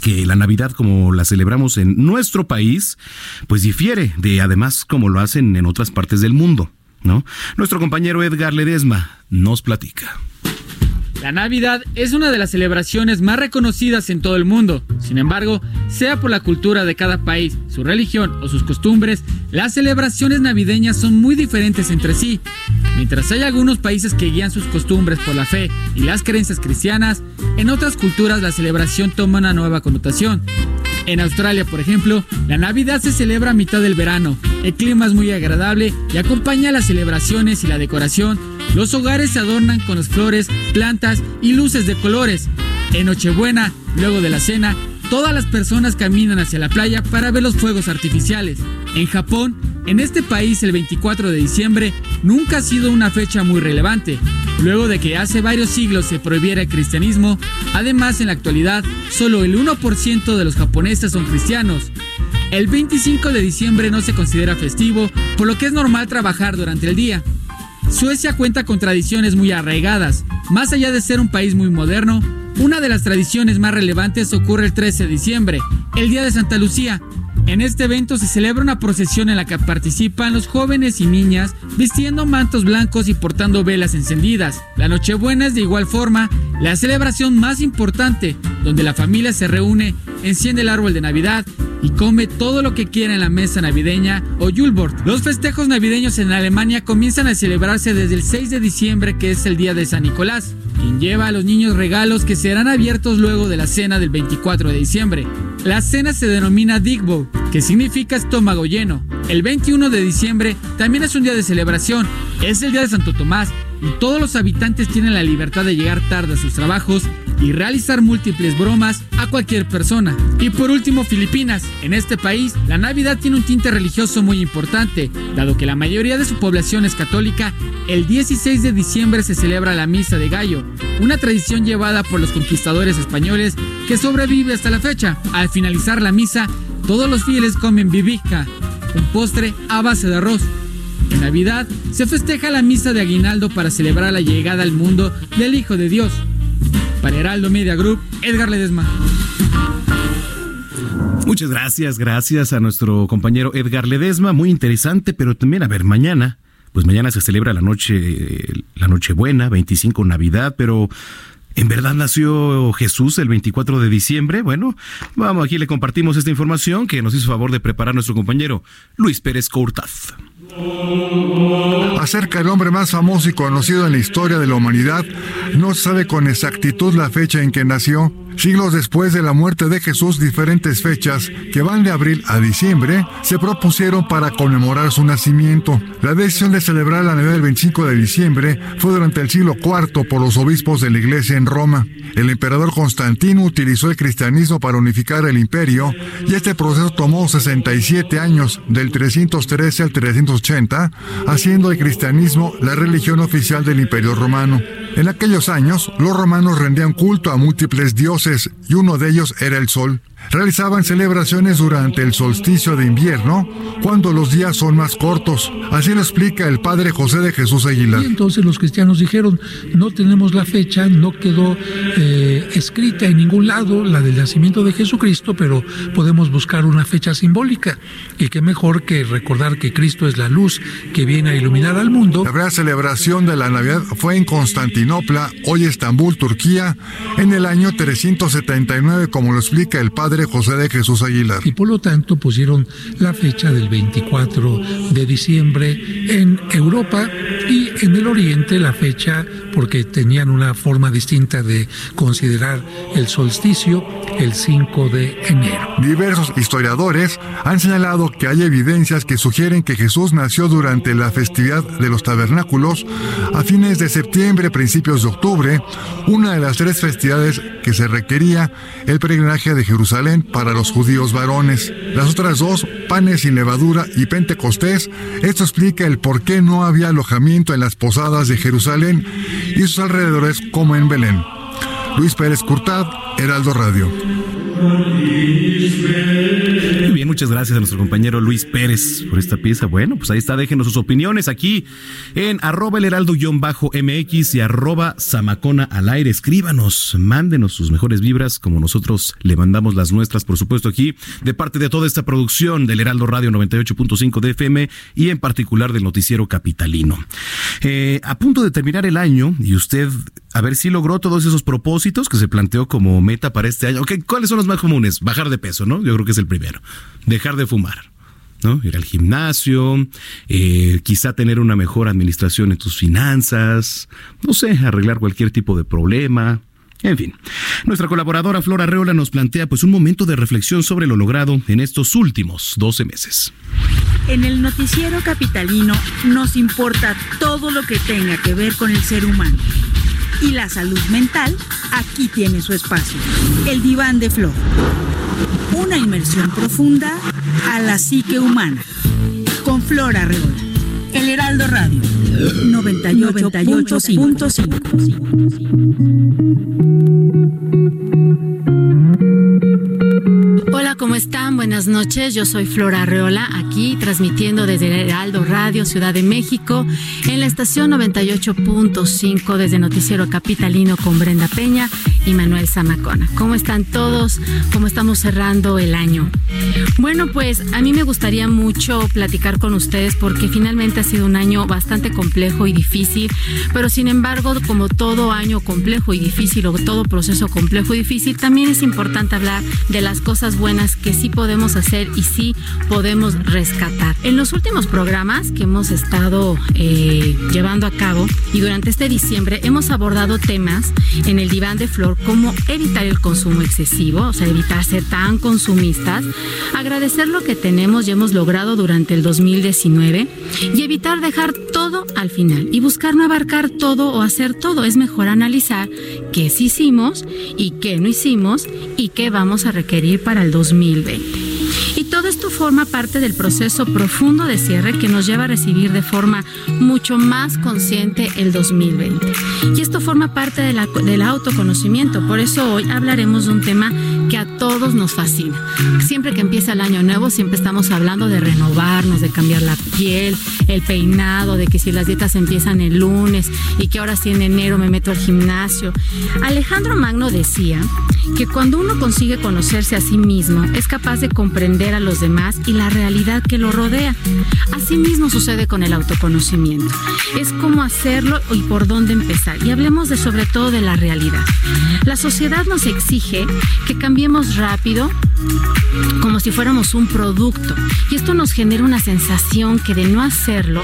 que la Navidad como la celebramos en nuestro país, pues difiere de además como lo hacen en otras partes del mundo, ¿no? Nuestro compañero Edgar Ledesma nos platica. La Navidad es una de las celebraciones más reconocidas en todo el mundo. Sin embargo, sea por la cultura de cada país, su religión o sus costumbres, las celebraciones navideñas son muy diferentes entre sí. Mientras hay algunos países que guían sus costumbres por la fe y las creencias cristianas, en otras culturas la celebración toma una nueva connotación. En Australia, por ejemplo, la Navidad se celebra a mitad del verano. El clima es muy agradable y acompaña las celebraciones y la decoración. Los hogares se adornan con las flores, plantas y luces de colores. En Nochebuena, luego de la cena, todas las personas caminan hacia la playa para ver los fuegos artificiales. En Japón, en este país el 24 de diciembre nunca ha sido una fecha muy relevante, luego de que hace varios siglos se prohibiera el cristianismo, además en la actualidad solo el 1% de los japoneses son cristianos. El 25 de diciembre no se considera festivo, por lo que es normal trabajar durante el día. Suecia cuenta con tradiciones muy arraigadas. Más allá de ser un país muy moderno, una de las tradiciones más relevantes ocurre el 13 de diciembre, el Día de Santa Lucía. En este evento se celebra una procesión en la que participan los jóvenes y niñas vistiendo mantos blancos y portando velas encendidas. La Nochebuena es de igual forma la celebración más importante, donde la familia se reúne, enciende el árbol de Navidad y come todo lo que quiera en la mesa navideña o Yulbord. Los festejos navideños en Alemania comienzan a celebrarse desde el 6 de diciembre, que es el día de San Nicolás, quien lleva a los niños regalos que serán abiertos luego de la cena del 24 de diciembre. La cena se denomina Digbo, que significa estómago lleno. El 21 de diciembre también es un día de celebración, es el día de Santo Tomás y todos los habitantes tienen la libertad de llegar tarde a sus trabajos y realizar múltiples bromas a cualquier persona. Y por último, Filipinas. En este país, la Navidad tiene un tinte religioso muy importante, dado que la mayoría de su población es católica. El 16 de diciembre se celebra la Misa de Gallo, una tradición llevada por los conquistadores españoles que sobrevive hasta la fecha. Al finalizar la misa, todos los fieles comen bibica, un postre a base de arroz. En Navidad se festeja la misa de aguinaldo para celebrar la llegada al mundo del Hijo de Dios. Para Heraldo Media Group, Edgar Ledesma. Muchas gracias, gracias a nuestro compañero Edgar Ledesma, muy interesante, pero también, a ver, mañana, pues mañana se celebra la noche, la Nochebuena, 25 Navidad, pero ¿En verdad nació Jesús el 24 de diciembre? Bueno, vamos, aquí le compartimos esta información que nos hizo favor de preparar nuestro compañero Luis Pérez Cortaz. Acerca del hombre más famoso y conocido en la historia de la humanidad, no sabe con exactitud la fecha en que nació. Siglos después de la muerte de Jesús, diferentes fechas, que van de abril a diciembre, se propusieron para conmemorar su nacimiento. La decisión de celebrar la Navidad del 25 de diciembre fue durante el siglo IV por los obispos de la Iglesia en Roma. El emperador Constantino utilizó el cristianismo para unificar el imperio y este proceso tomó 67 años, del 313 al 380, haciendo el cristianismo la religión oficial del imperio romano. En aquellos años, los romanos rendían culto a múltiples dioses y uno de ellos era el sol. Realizaban celebraciones durante el solsticio de invierno, cuando los días son más cortos. Así lo explica el padre José de Jesús Aguilar. Y entonces los cristianos dijeron, no tenemos la fecha, no quedó eh, escrita en ningún lado la del nacimiento de Jesucristo, pero podemos buscar una fecha simbólica. Y qué mejor que recordar que Cristo es la luz que viene a iluminar al mundo. La primera celebración de la Navidad fue en Constantinopla, hoy Estambul, Turquía, en el año 379, como lo explica el padre José de Jesús Aguilar. Y por lo tanto pusieron la fecha del 24 de diciembre en Europa y en el Oriente la fecha porque tenían una forma distinta de considerar el solsticio el 5 de enero. Diversos historiadores han señalado que hay evidencias que sugieren que Jesús nació durante la festividad de los tabernáculos a fines de septiembre, principios de octubre, una de las tres festividades que se requería el peregrinaje de Jerusalén para los judíos varones. Las otras dos, panes sin levadura y Pentecostés, esto explica el por qué no había alojamiento en las posadas de Jerusalén y sus alrededores como en Belén. Luis Pérez Curtad, Heraldo Radio. Bien, muchas gracias a nuestro compañero Luis Pérez por esta pieza. Bueno, pues ahí está, déjenos sus opiniones aquí en arroba el heraldo-mx y arroba zamacona al aire. Escríbanos, mándenos sus mejores vibras, como nosotros le mandamos las nuestras, por supuesto, aquí, de parte de toda esta producción del Heraldo Radio 98.5 de FM y en particular del noticiero capitalino. Eh, a punto de terminar el año y usted a ver si logró todos esos propósitos que se planteó como meta para este año. Okay, ¿Cuáles son los más comunes? Bajar de peso, ¿no? Yo creo que es el primero. Dejar de fumar. ¿no? Ir al gimnasio, eh, quizá tener una mejor administración en tus finanzas, no sé, arreglar cualquier tipo de problema, en fin, nuestra colaboradora Flora Reola nos plantea pues un momento de reflexión sobre lo logrado en estos últimos 12 meses. En el noticiero capitalino nos importa todo lo que tenga que ver con el ser humano. Y la salud mental aquí tiene su espacio. El diván de Flor. Una inmersión profunda a la psique humana. Con Flora Reola. El Heraldo Radio. 98.5. Hola, ¿cómo están? Buenas noches. Yo soy Flora Arreola, aquí transmitiendo desde Heraldo Radio Ciudad de México, en la estación 98.5 desde Noticiero Capitalino con Brenda Peña y Manuel Zamacona. ¿Cómo están todos? ¿Cómo estamos cerrando el año? Bueno, pues a mí me gustaría mucho platicar con ustedes porque finalmente ha sido un año bastante complejo y difícil, pero sin embargo, como todo año complejo y difícil o todo proceso complejo y difícil, también es importante hablar de las cosas buenas que sí podemos hacer y sí podemos rescatar. En los últimos programas que hemos estado eh, llevando a cabo y durante este diciembre hemos abordado temas en el diván de flor como evitar el consumo excesivo, o sea, evitar ser tan consumistas, agradecer lo que tenemos y hemos logrado durante el 2019 y evitar dejar todo al final y buscar no abarcar todo o hacer todo. Es mejor analizar qué sí hicimos y qué no hicimos y qué vamos a requerir para el 2020. Y todo esto forma parte del proceso profundo de cierre que nos lleva a recibir de forma mucho más consciente el 2020. Y esto forma parte de la, del autoconocimiento. Por eso hoy hablaremos de un tema que a todos nos fascina. Siempre que empieza el año nuevo, siempre estamos hablando de renovarnos, de cambiar la piel, el peinado, de que si las dietas empiezan el lunes y que ahora sí en enero me meto al gimnasio. Alejandro Magno decía que cuando uno consigue conocerse a sí mismo, es capaz de comprender a los demás y la realidad que lo rodea. Asimismo sucede con el autoconocimiento. Es cómo hacerlo y por dónde empezar. Y hablemos de sobre todo de la realidad. La sociedad nos exige que cambiemos rápido como si fuéramos un producto. Y esto nos genera una sensación que de no hacerlo,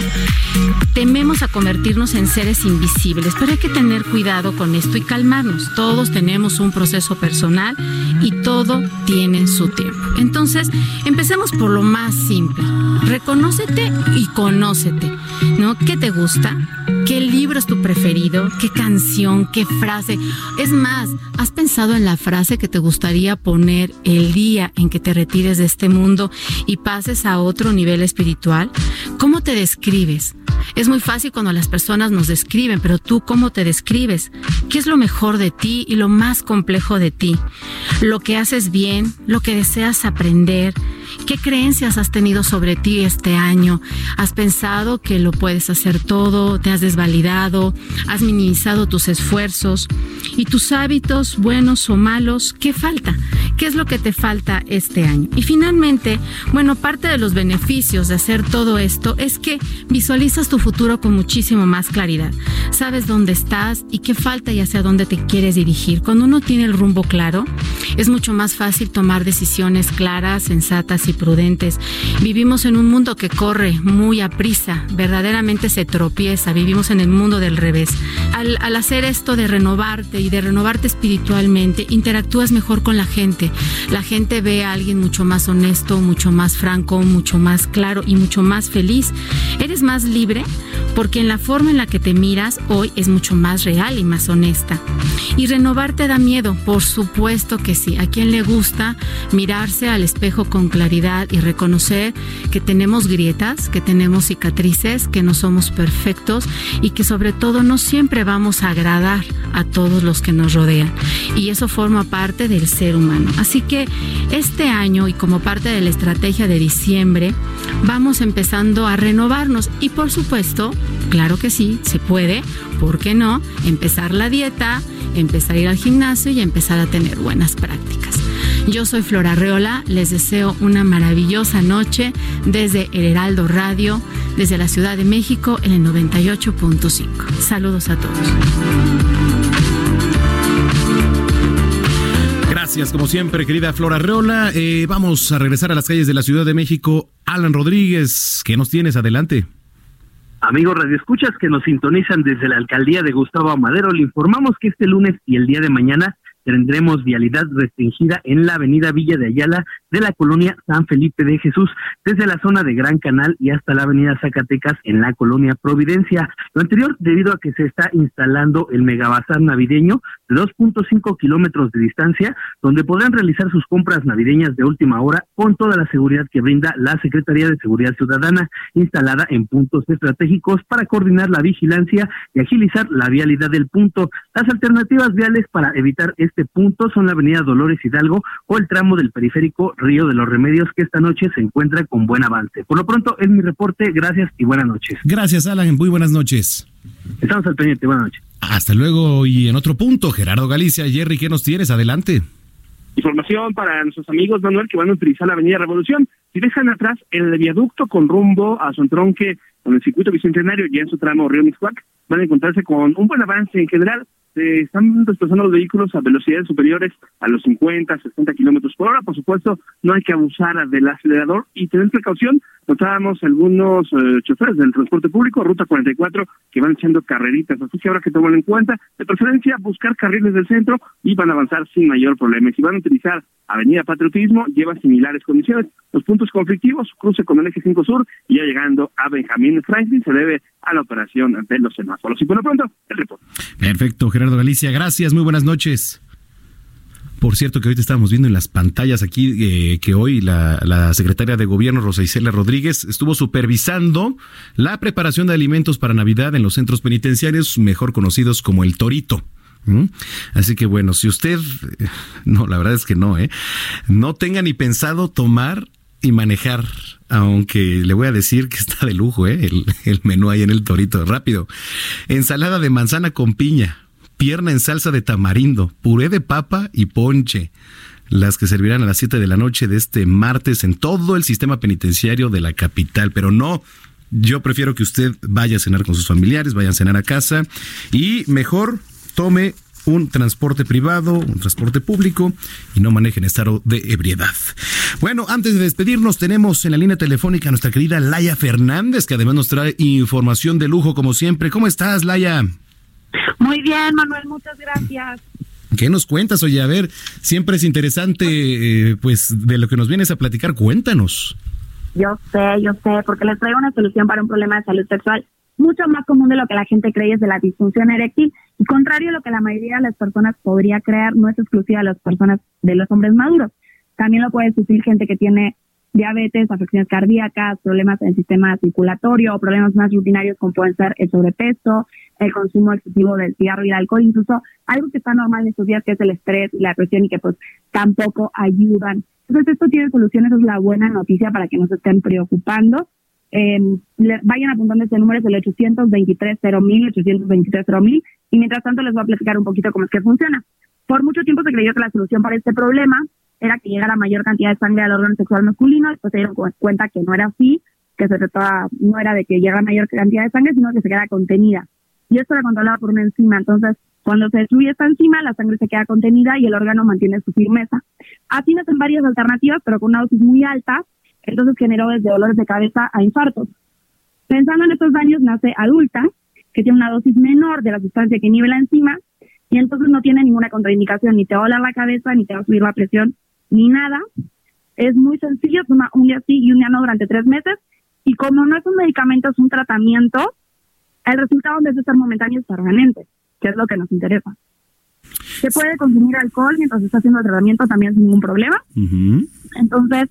tememos a convertirnos en seres invisibles. Pero hay que tener cuidado con esto y calmarnos. Todos tenemos un proceso personal y todo tiene su tiempo. Entonces, empecemos por lo más simple. Reconócete y conócete. ¿No? ¿Qué te gusta? ¿Qué libro es tu preferido? ¿Qué canción? ¿Qué frase? Es más, ¿has pensado en la frase que te gustaría poner el día en que te retires de este mundo y pases a otro nivel espiritual? ¿Cómo te describes? Es muy fácil cuando las personas nos describen, pero tú cómo te describes? ¿Qué es lo mejor de ti y lo más complejo de ti? Lo que haces bien, lo que deseas aprender, ¿Qué creencias has tenido sobre ti este año? ¿Has pensado que lo puedes hacer todo? ¿Te has desvalidado? ¿Has minimizado tus esfuerzos? ¿Y tus hábitos, buenos o malos? ¿Qué falta? ¿Qué es lo que te falta este año? Y finalmente, bueno, parte de los beneficios de hacer todo esto es que visualizas tu futuro con muchísimo más claridad. Sabes dónde estás y qué falta y hacia dónde te quieres dirigir. Cuando uno tiene el rumbo claro, es mucho más fácil tomar decisiones claras, sensatas y prudentes. Vivimos en un mundo que corre muy a prisa, verdaderamente se tropieza, vivimos en el mundo del revés. Al, al hacer esto de renovarte y de renovarte espiritualmente, interactúas mejor con la gente. La gente ve a alguien mucho más honesto, mucho más franco, mucho más claro y mucho más feliz. Eres más libre porque en la forma en la que te miras hoy es mucho más real y más honesta. Y renovarte da miedo, por supuesto que sí. ¿A quien le gusta mirarse al espejo con claridad y reconocer que tenemos grietas, que tenemos cicatrices, que no somos perfectos y que sobre todo no siempre vamos a agradar a todos los que nos rodean? Y eso forma parte del ser humano. Así que este año y como parte de la estrategia de diciembre, vamos empezando a renovarnos y por supuesto, claro que sí, se puede, ¿por qué no? Empezar la dieta, empezar a ir al gimnasio y empezar a tener buenas prácticas. Yo soy Flora Reola, les deseo una maravillosa noche desde el Heraldo Radio, desde la Ciudad de México en el 98.5. Saludos a todos. Gracias, como siempre, querida Flora Reola. Eh, vamos a regresar a las calles de la Ciudad de México. Alan Rodríguez, ¿qué nos tienes? Adelante. Amigos radioescuchas que nos sintonizan desde la alcaldía de Gustavo Amadero, le informamos que este lunes y el día de mañana tendremos vialidad restringida en la avenida Villa de Ayala de la colonia San Felipe de Jesús, desde la zona de Gran Canal y hasta la avenida Zacatecas en la colonia Providencia. Lo anterior debido a que se está instalando el megabazar navideño de 2.5 kilómetros de distancia, donde podrán realizar sus compras navideñas de última hora con toda la seguridad que brinda la Secretaría de Seguridad Ciudadana, instalada en puntos estratégicos para coordinar la vigilancia y agilizar la vialidad del punto. Las alternativas viales para evitar este punto son la avenida Dolores Hidalgo o el tramo del periférico Río de los Remedios, que esta noche se encuentra con buen avance. Por lo pronto, es mi reporte. Gracias y buenas noches. Gracias, Alan. Muy buenas noches. Estamos al pendiente. Buenas noches. Hasta luego. Y en otro punto, Gerardo Galicia. Jerry, ¿qué nos tienes? Adelante. Información para nuestros amigos, Manuel, que van a utilizar la Avenida Revolución. Si dejan atrás el viaducto con rumbo a su entronque con el circuito bicentenario y en su tramo Río Mixcuac, van a encontrarse con un buen avance en general. Se están desplazando los vehículos a velocidades superiores a los 50, 60 kilómetros por hora. Por supuesto, no hay que abusar del acelerador y tener precaución. Notábamos algunos eh, choferes del transporte público, Ruta 44, que van echando carreritas. Así que habrá que tomar en cuenta, de preferencia, buscar carriles del centro y van a avanzar sin mayor problema. Si van a utilizar Avenida Patriotismo, lleva similares condiciones. Los puntos conflictivos, cruce con el eje 5 Sur y ya llegando a Benjamín Franklin, se debe a la operación de los semáforos. Y por lo pronto, el reporte. Perfecto, Gerardo Gracias. Muy buenas noches. Por cierto, que ahorita estamos viendo en las pantallas aquí eh, que hoy la, secretaria de Gobierno, Rosa Isela Rodríguez, estuvo supervisando la preparación de alimentos para Navidad en los centros penitenciarios, mejor conocidos como el Torito. ¿Mm? Así que bueno, si usted, no, la verdad es que no, ¿eh? No tenga ni pensado tomar y manejar, aunque le voy a decir que está de lujo, ¿eh? El, el menú ahí en el Torito, rápido. Ensalada de manzana con piña, pierna en salsa de tamarindo, puré de papa y ponche. Las que servirán a las 7 de la noche de este martes en todo el sistema penitenciario de la capital. Pero no, yo prefiero que usted vaya a cenar con sus familiares, vaya a cenar a casa y mejor tome un transporte privado, un transporte público y no maneje en estado de ebriedad. Bueno, antes de despedirnos, tenemos en la línea telefónica a nuestra querida Laia Fernández, que además nos trae información de lujo como siempre. ¿Cómo estás, Laia? Muy bien, Manuel, muchas gracias. ¿Qué nos cuentas? Oye, a ver, siempre es interesante, eh, pues, de lo que nos vienes a platicar, cuéntanos. Yo sé, yo sé, porque les traigo una solución para un problema de salud sexual mucho más común de lo que la gente cree es de la disfunción eréctil y contrario a lo que la mayoría de las personas podría creer, no es exclusiva de las personas de los hombres maduros. También lo puede sufrir gente que tiene diabetes, afecciones cardíacas, problemas en el sistema circulatorio problemas más rutinarios como pueden ser el sobrepeso, el consumo excesivo del cigarro y el alcohol, incluso algo que está normal en estos días que es el estrés y la depresión y que pues tampoco ayudan. Entonces esto tiene soluciones, es la buena noticia para que no se estén preocupando. Eh, vayan apuntando este número, es el 823 mil 823 mil y mientras tanto les voy a platicar un poquito cómo es que funciona. Por mucho tiempo se creyó que la solución para este problema era que llegara mayor cantidad de sangre al órgano sexual masculino, después se dieron cuenta que no era así, que se trataba, no era de que llegara mayor cantidad de sangre, sino que se queda contenida. Y esto era controlado por una enzima, entonces cuando se destruye esta enzima, la sangre se queda contenida y el órgano mantiene su firmeza. Así nacen varias alternativas, pero con una dosis muy alta, entonces generó desde dolores de cabeza a infartos. Pensando en estos daños, nace adulta, que tiene una dosis menor de la sustancia que inhibe la enzima, y entonces no tiene ninguna contraindicación, ni te va a doler la cabeza, ni te va a subir la presión, ni nada. Es muy sencillo, toma un día sí y un día no durante tres meses, y como no es un medicamento, es un tratamiento, el resultado en vez de ser momentáneo es permanente, que es lo que nos interesa. Se puede consumir alcohol mientras está haciendo el tratamiento también sin ningún problema. Entonces,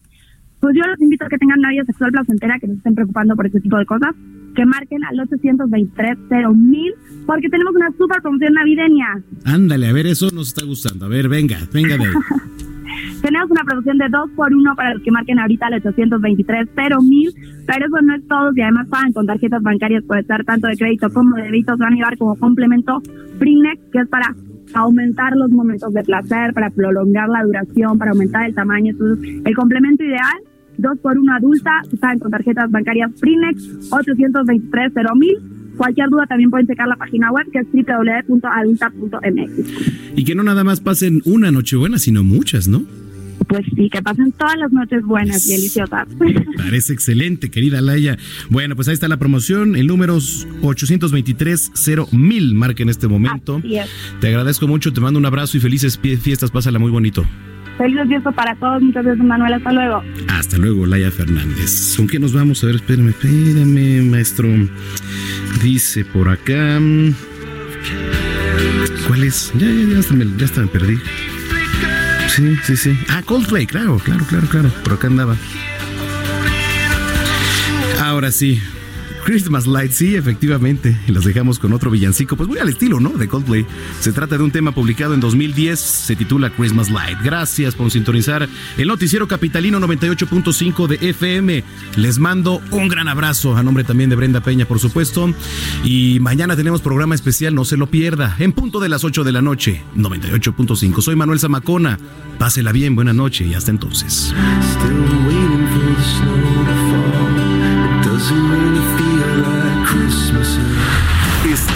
pues yo los invito a que tengan una vida sexual placentera, que no se estén preocupando por este tipo de cosas, que marquen al 823 mil porque tenemos una super promoción navideña. Ándale, a ver, eso nos está gustando. A ver, venga, venga de ahí. Tenemos una promoción de 2 por 1 para los que marquen ahorita al 823 mil pero eso no es todo. Y además pagan con tarjetas bancarias puede estar tanto de crédito como de débito. Van a llevar como complemento Prinex, que es para aumentar los momentos de placer, para prolongar la duración, para aumentar el tamaño. Entonces, el complemento ideal, 2 por 1 adulta, pagan con tarjetas bancarias Prinex, 823 mil Cualquier duda también pueden checar la página web que es www.adulta.mx. Y que no nada más pasen una noche buena, sino muchas, ¿no? Pues sí, que pasen todas las noches buenas y deliciosas. Parece excelente, querida Laia. Bueno, pues ahí está la promoción, el número 823 mil marca en este momento. Es. Te agradezco mucho, te mando un abrazo y felices fiestas, pásala muy bonito. Felices fiestas para todos. Muchas gracias, Manuel. Hasta luego. Hasta luego, Laia Fernández. ¿Con qué nos vamos? A ver, espérame, espérame, maestro. Dice por acá. mm, ¿Cuál es? Ya, ya, ya, hasta me, ya hasta me perdí. Sí, sí, sí. Ah, Coldplay, claro, claro, claro, claro. Por acá andaba. Ahora sí. Christmas Lights, sí, efectivamente. Y los dejamos con otro villancico, pues muy al estilo, ¿no? De Coldplay. Se trata de un tema publicado en 2010, se titula Christmas Light. Gracias por sintonizar el noticiero capitalino 98.5 de FM. Les mando un gran abrazo a nombre también de Brenda Peña, por supuesto. Y mañana tenemos programa especial, no se lo pierda, en punto de las 8 de la noche, 98.5. Soy Manuel Zamacona. Pásela bien, buena noche y hasta entonces.